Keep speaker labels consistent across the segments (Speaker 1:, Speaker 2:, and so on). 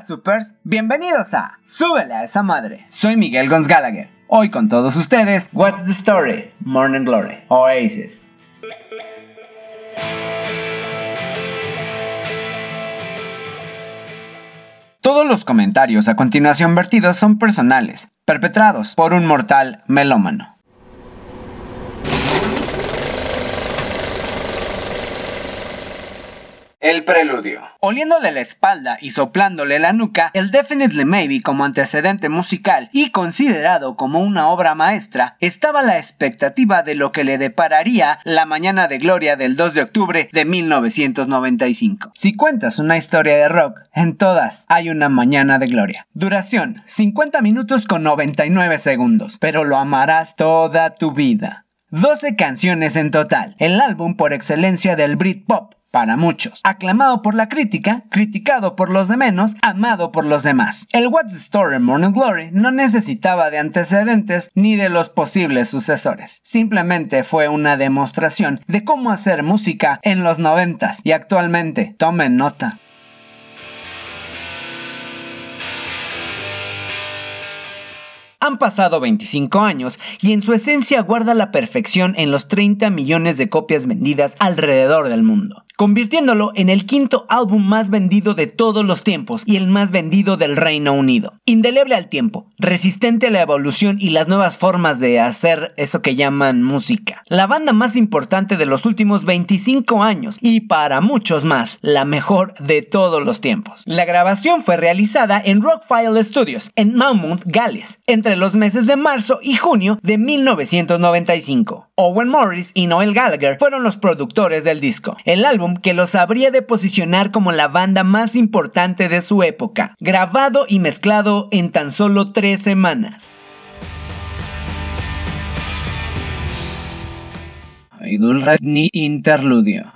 Speaker 1: Supers, bienvenidos a Súbele a esa madre. Soy Miguel Gonz Gallagher. Hoy con todos ustedes, What's the Story? Morning Glory, Oasis. Todos los comentarios a continuación vertidos son personales, perpetrados por un mortal melómano. El preludio. Oliéndole la espalda y soplándole la nuca, el Definitely Maybe como antecedente musical y considerado como una obra maestra, estaba la expectativa de lo que le depararía la mañana de gloria del 2 de octubre de 1995. Si cuentas una historia de rock, en todas hay una mañana de gloria. Duración, 50 minutos con 99 segundos, pero lo amarás toda tu vida. 12 canciones en total, el álbum por excelencia del Britpop, para muchos. Aclamado por la crítica, criticado por los de menos, amado por los demás. El What's the Story Morning Glory no necesitaba de antecedentes ni de los posibles sucesores. Simplemente fue una demostración de cómo hacer música en los noventas y actualmente. Tomen nota. Han pasado 25 años y en su esencia guarda la perfección en los 30 millones de copias vendidas alrededor del mundo convirtiéndolo en el quinto álbum más vendido de todos los tiempos y el más vendido del Reino Unido. Indeleble al tiempo, resistente a la evolución y las nuevas formas de hacer eso que llaman música. La banda más importante de los últimos 25 años y para muchos más, la mejor de todos los tiempos. La grabación fue realizada en Rockfile Studios, en Monmouth, Gales, entre los meses de marzo y junio de 1995. Owen Morris y Noel Gallagher fueron los productores del disco. El álbum que los habría de posicionar como la banda más importante de su época, grabado y mezclado en tan solo tres semanas. Interludio.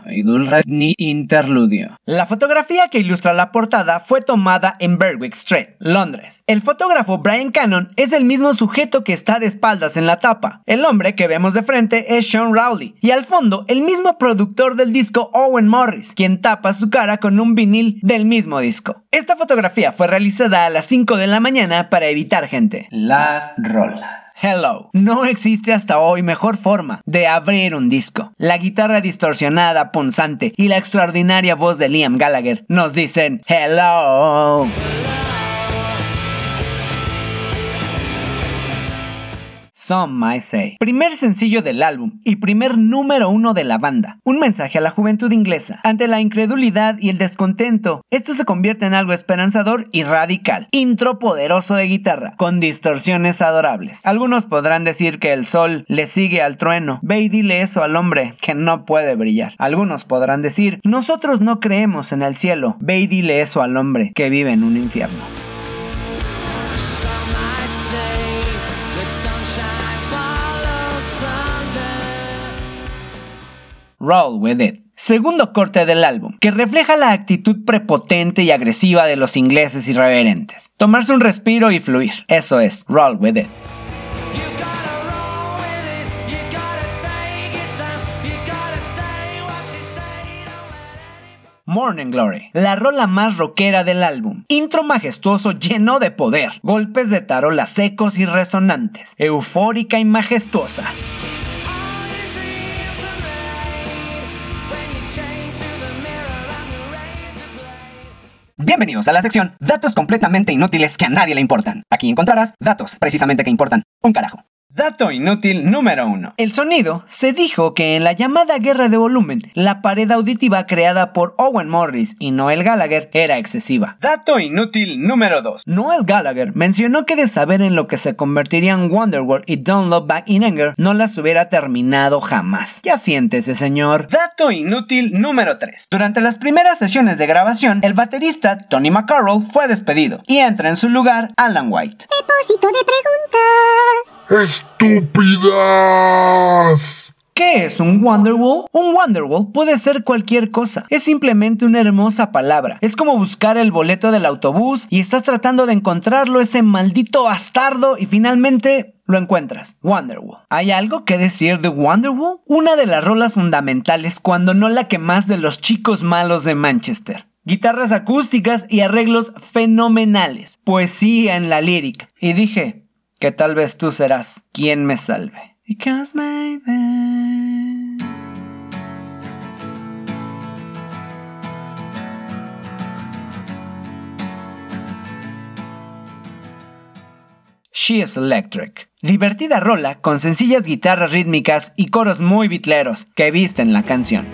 Speaker 1: Interludio. La fotografía que ilustra la portada fue tomada en Berwick Street, Londres. El fotógrafo Brian Cannon es el mismo sujeto que está de espaldas en la tapa. El hombre que vemos de frente es Sean Rowley. Y al fondo, el mismo productor del disco Owen Morris, quien tapa su cara con un vinil del mismo disco. Esta fotografía fue realizada a las 5 de la mañana para evitar gente. Las rolas. Hello. No existe hasta hoy mejor forma de abrir un disco la guitarra distorsionada, punzante y la extraordinaria voz de Liam Gallagher nos dicen Hello. Some Might Say. Primer sencillo del álbum y primer número uno de la banda. Un mensaje a la juventud inglesa. Ante la incredulidad y el descontento, esto se convierte en algo esperanzador y radical. Intro poderoso de guitarra, con distorsiones adorables. Algunos podrán decir que el sol le sigue al trueno. Ve y dile eso al hombre que no puede brillar. Algunos podrán decir, nosotros no creemos en el cielo. Ve y dile eso al hombre que vive en un infierno. Roll With It. Segundo corte del álbum, que refleja la actitud prepotente y agresiva de los ingleses irreverentes. Tomarse un respiro y fluir. Eso es, Roll With It. Morning Glory, la rola más rockera del álbum. Intro majestuoso lleno de poder, golpes de tarola secos y resonantes, eufórica y majestuosa. Bienvenidos a la sección Datos completamente inútiles que a nadie le importan. Aquí encontrarás datos precisamente que importan. Un carajo. Dato inútil número 1. El sonido se dijo que en la llamada guerra de volumen, la pared auditiva creada por Owen Morris y Noel Gallagher era excesiva. Dato inútil número 2. Noel Gallagher mencionó que de saber en lo que se convertirían Wonderworld y Don't Look Back in Anger, no las hubiera terminado jamás. Ya siéntese, señor. Dato inútil número 3. Durante las primeras sesiones de grabación, el baterista Tony McCarroll fue despedido y entra en su lugar Alan White.
Speaker 2: Depósito de preguntas.
Speaker 3: ¡Estúpidas!
Speaker 1: ¿Qué es un Wonderwall? Un Wonderwall puede ser cualquier cosa. Es simplemente una hermosa palabra. Es como buscar el boleto del autobús y estás tratando de encontrarlo, ese maldito bastardo, y finalmente lo encuentras. Wonderwall. ¿Hay algo que decir de Wonderwall? Una de las rolas fundamentales, cuando no la que más de los chicos malos de Manchester. guitarras acústicas y arreglos fenomenales, poesía en la lírica. Y dije que tal vez tú serás quien me salve. Because maybe... She is Electric. Divertida rola con sencillas guitarras rítmicas y coros muy bitleros que visten la canción.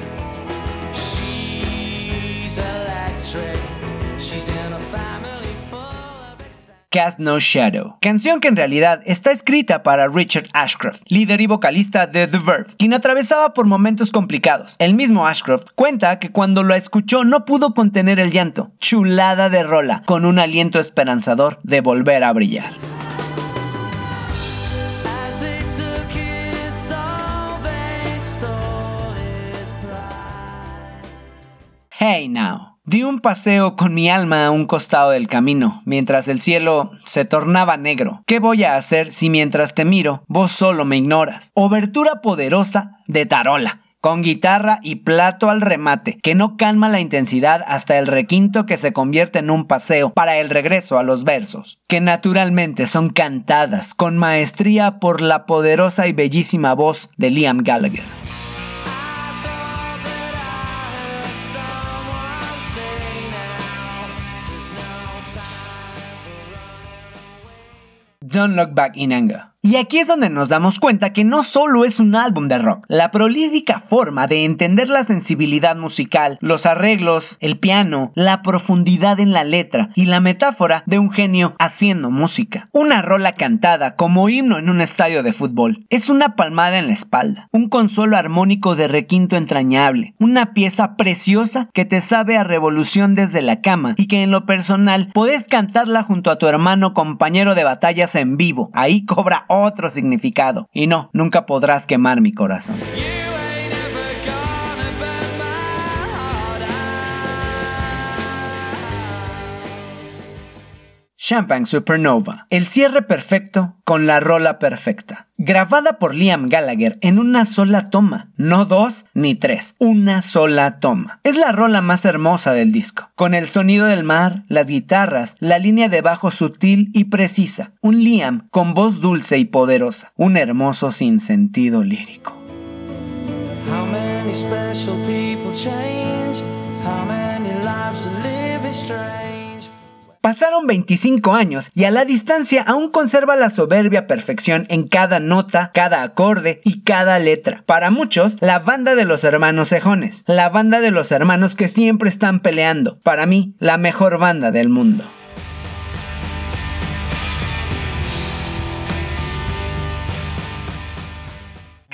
Speaker 1: Cast No Shadow, canción que en realidad está escrita para Richard Ashcroft, líder y vocalista de The Verve, quien atravesaba por momentos complicados. El mismo Ashcroft cuenta que cuando lo escuchó no pudo contener el llanto, chulada de rola, con un aliento esperanzador de volver a brillar. Hey now. Di un paseo con mi alma a un costado del camino, mientras el cielo se tornaba negro. ¿Qué voy a hacer si mientras te miro, vos solo me ignoras? Obertura poderosa de tarola con guitarra y plato al remate, que no calma la intensidad hasta el requinto que se convierte en un paseo para el regreso a los versos, que naturalmente son cantadas con maestría por la poderosa y bellísima voz de Liam Gallagher. Don't Look Back in Anger. Y aquí es donde nos damos cuenta que no solo es un álbum de rock, la prolífica forma de entender la sensibilidad musical, los arreglos, el piano, la profundidad en la letra y la metáfora de un genio haciendo música. Una rola cantada como himno en un estadio de fútbol. Es una palmada en la espalda, un consuelo armónico de requinto entrañable, una pieza preciosa que te sabe a revolución desde la cama y que en lo personal podés cantarla junto a tu hermano compañero de batallas en vivo. Ahí cobra otro significado. Y no, nunca podrás quemar mi corazón. Champagne Supernova, el cierre perfecto con la rola perfecta. Grabada por Liam Gallagher en una sola toma, no dos ni tres, una sola toma. Es la rola más hermosa del disco, con el sonido del mar, las guitarras, la línea de bajo sutil y precisa, un Liam con voz dulce y poderosa, un hermoso sinsentido lírico. Pasaron 25 años y a la distancia aún conserva la soberbia perfección en cada nota, cada acorde y cada letra. Para muchos, la banda de los hermanos Cejones, la banda de los hermanos que siempre están peleando. Para mí, la mejor banda del mundo.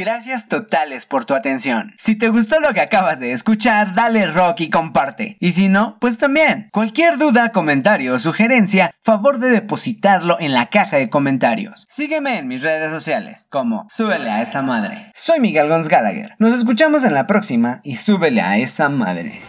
Speaker 1: Gracias totales por tu atención. Si te gustó lo que acabas de escuchar, dale rock y comparte. Y si no, pues también. Cualquier duda, comentario o sugerencia, favor de depositarlo en la caja de comentarios. Sígueme en mis redes sociales como Súbele a esa madre. Soy Miguel Gonz Gallagher. Nos escuchamos en la próxima y súbele a esa madre.